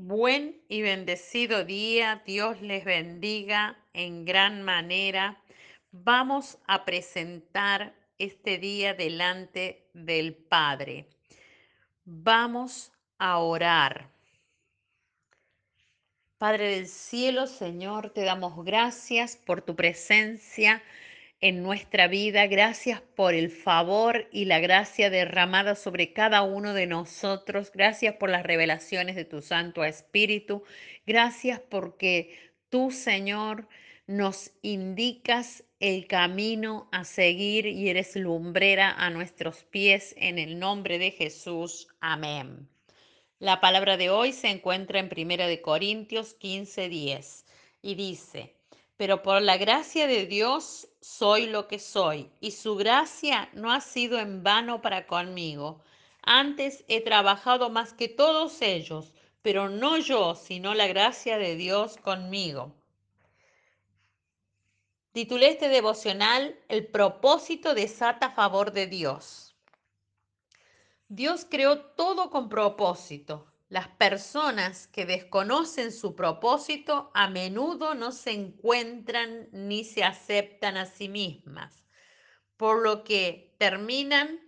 Buen y bendecido día, Dios les bendiga en gran manera. Vamos a presentar este día delante del Padre. Vamos a orar. Padre del cielo, Señor, te damos gracias por tu presencia en nuestra vida. Gracias por el favor y la gracia derramada sobre cada uno de nosotros. Gracias por las revelaciones de tu Santo Espíritu. Gracias porque tú, Señor, nos indicas el camino a seguir y eres lumbrera a nuestros pies en el nombre de Jesús. Amén. La palabra de hoy se encuentra en Primera de Corintios 15:10 y dice: pero por la gracia de Dios soy lo que soy, y su gracia no ha sido en vano para conmigo. Antes he trabajado más que todos ellos, pero no yo, sino la gracia de Dios conmigo. Titulé este devocional El propósito desata a favor de Dios. Dios creó todo con propósito. Las personas que desconocen su propósito a menudo no se encuentran ni se aceptan a sí mismas, por lo que terminan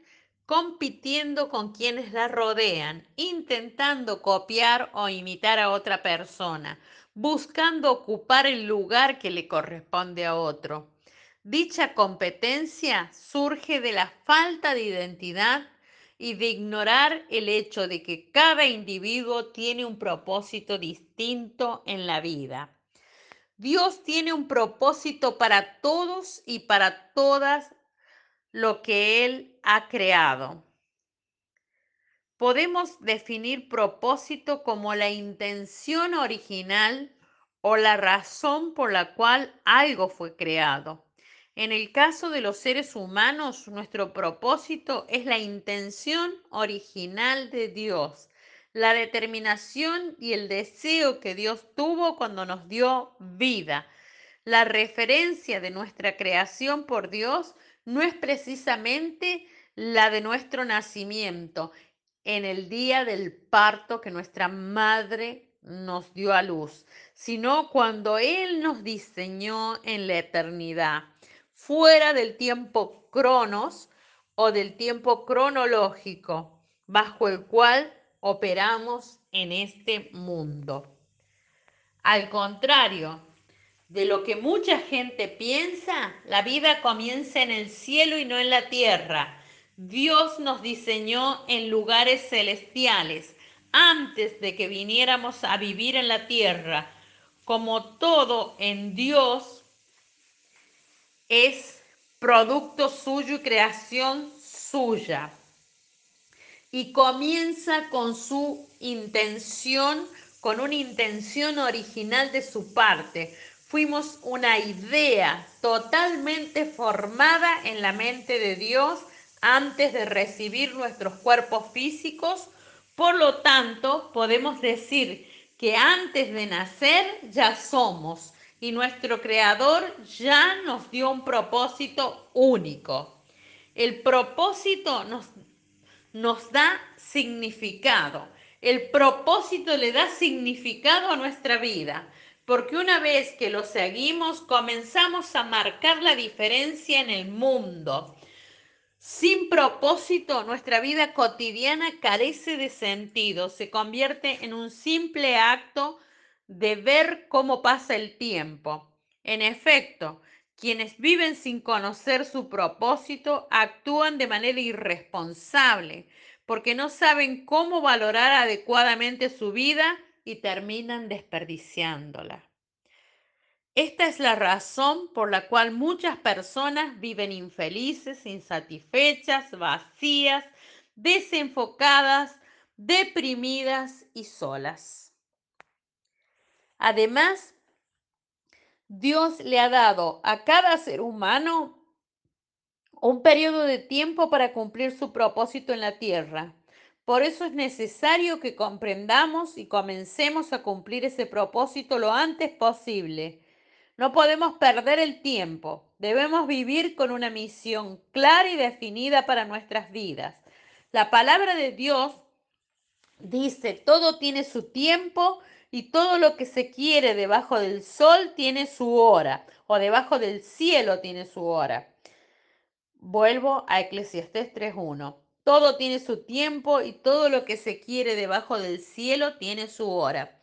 compitiendo con quienes la rodean, intentando copiar o imitar a otra persona, buscando ocupar el lugar que le corresponde a otro. Dicha competencia surge de la falta de identidad y de ignorar el hecho de que cada individuo tiene un propósito distinto en la vida. Dios tiene un propósito para todos y para todas lo que Él ha creado. Podemos definir propósito como la intención original o la razón por la cual algo fue creado. En el caso de los seres humanos, nuestro propósito es la intención original de Dios, la determinación y el deseo que Dios tuvo cuando nos dio vida. La referencia de nuestra creación por Dios no es precisamente la de nuestro nacimiento, en el día del parto que nuestra madre nos dio a luz, sino cuando Él nos diseñó en la eternidad fuera del tiempo cronos o del tiempo cronológico bajo el cual operamos en este mundo. Al contrario de lo que mucha gente piensa, la vida comienza en el cielo y no en la tierra. Dios nos diseñó en lugares celestiales antes de que viniéramos a vivir en la tierra. Como todo en Dios es producto suyo y creación suya. Y comienza con su intención, con una intención original de su parte. Fuimos una idea totalmente formada en la mente de Dios antes de recibir nuestros cuerpos físicos. Por lo tanto, podemos decir que antes de nacer ya somos y nuestro Creador ya nos dio un propósito único. El propósito nos, nos da significado. El propósito le da significado a nuestra vida, porque una vez que lo seguimos comenzamos a marcar la diferencia en el mundo. Sin propósito, nuestra vida cotidiana carece de sentido, se convierte en un simple acto de ver cómo pasa el tiempo. En efecto, quienes viven sin conocer su propósito actúan de manera irresponsable porque no saben cómo valorar adecuadamente su vida y terminan desperdiciándola. Esta es la razón por la cual muchas personas viven infelices, insatisfechas, vacías, desenfocadas, deprimidas y solas. Además, Dios le ha dado a cada ser humano un periodo de tiempo para cumplir su propósito en la tierra. Por eso es necesario que comprendamos y comencemos a cumplir ese propósito lo antes posible. No podemos perder el tiempo. Debemos vivir con una misión clara y definida para nuestras vidas. La palabra de Dios Dice, todo tiene su tiempo y todo lo que se quiere debajo del sol tiene su hora, o debajo del cielo tiene su hora. Vuelvo a Eclesiastés 3.1. Todo tiene su tiempo y todo lo que se quiere debajo del cielo tiene su hora.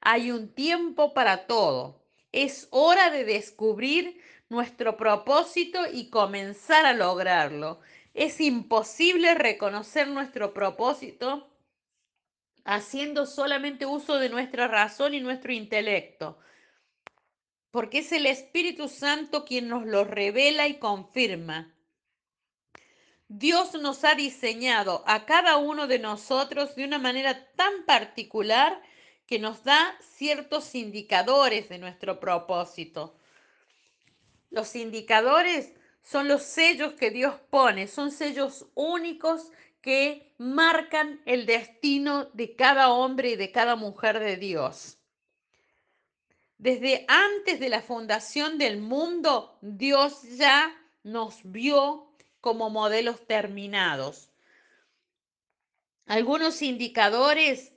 Hay un tiempo para todo. Es hora de descubrir nuestro propósito y comenzar a lograrlo. Es imposible reconocer nuestro propósito haciendo solamente uso de nuestra razón y nuestro intelecto, porque es el Espíritu Santo quien nos lo revela y confirma. Dios nos ha diseñado a cada uno de nosotros de una manera tan particular que nos da ciertos indicadores de nuestro propósito. Los indicadores son los sellos que Dios pone, son sellos únicos que marcan el destino de cada hombre y de cada mujer de Dios. Desde antes de la fundación del mundo, Dios ya nos vio como modelos terminados. Algunos indicadores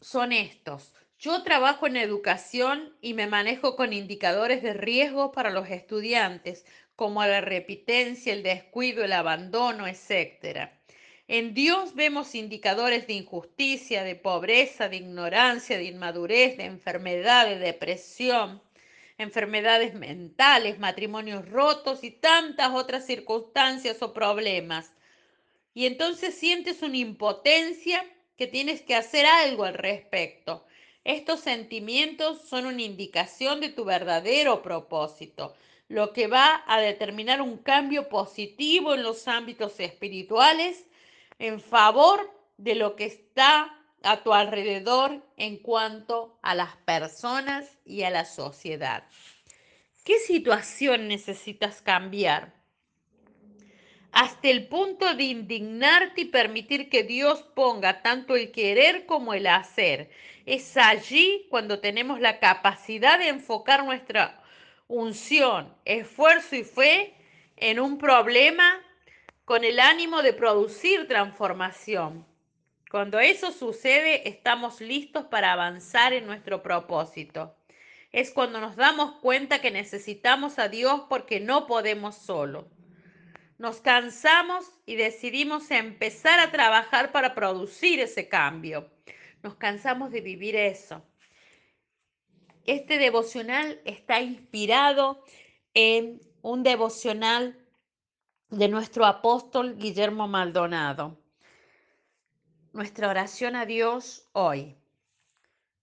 son estos. Yo trabajo en educación y me manejo con indicadores de riesgo para los estudiantes, como la repitencia, el descuido, el abandono, etc. En Dios vemos indicadores de injusticia, de pobreza, de ignorancia, de inmadurez, de enfermedad, de depresión, enfermedades mentales, matrimonios rotos y tantas otras circunstancias o problemas. Y entonces sientes una impotencia que tienes que hacer algo al respecto. Estos sentimientos son una indicación de tu verdadero propósito, lo que va a determinar un cambio positivo en los ámbitos espirituales en favor de lo que está a tu alrededor en cuanto a las personas y a la sociedad. ¿Qué situación necesitas cambiar? hasta el punto de indignarte y permitir que Dios ponga tanto el querer como el hacer. Es allí cuando tenemos la capacidad de enfocar nuestra unción, esfuerzo y fe en un problema con el ánimo de producir transformación. Cuando eso sucede, estamos listos para avanzar en nuestro propósito. Es cuando nos damos cuenta que necesitamos a Dios porque no podemos solo nos cansamos y decidimos empezar a trabajar para producir ese cambio. Nos cansamos de vivir eso. Este devocional está inspirado en un devocional de nuestro apóstol Guillermo Maldonado. Nuestra oración a Dios hoy.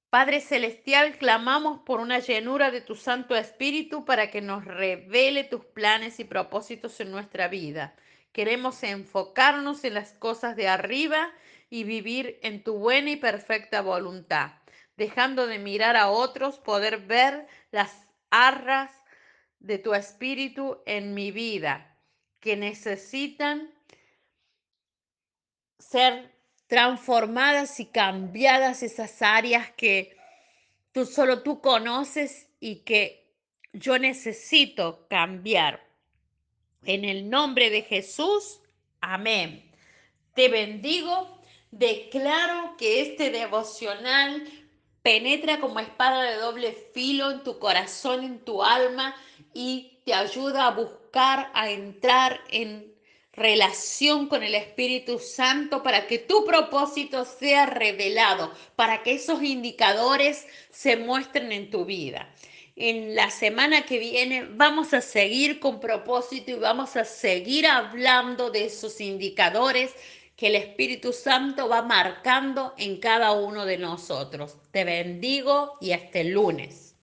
Padre Celestial, clamamos por una llenura de tu Santo Espíritu para que nos revele tus planes y propósitos en nuestra vida. Queremos enfocarnos en las cosas de arriba y vivir en tu buena y perfecta voluntad, dejando de mirar a otros, poder ver las arras de tu Espíritu en mi vida, que necesitan ser transformadas y cambiadas esas áreas que tú solo tú conoces y que yo necesito cambiar. En el nombre de Jesús, amén. Te bendigo, declaro que este devocional penetra como espada de doble filo en tu corazón, en tu alma y te ayuda a buscar, a entrar en relación con el Espíritu Santo para que tu propósito sea revelado, para que esos indicadores se muestren en tu vida. En la semana que viene vamos a seguir con propósito y vamos a seguir hablando de esos indicadores que el Espíritu Santo va marcando en cada uno de nosotros. Te bendigo y el lunes.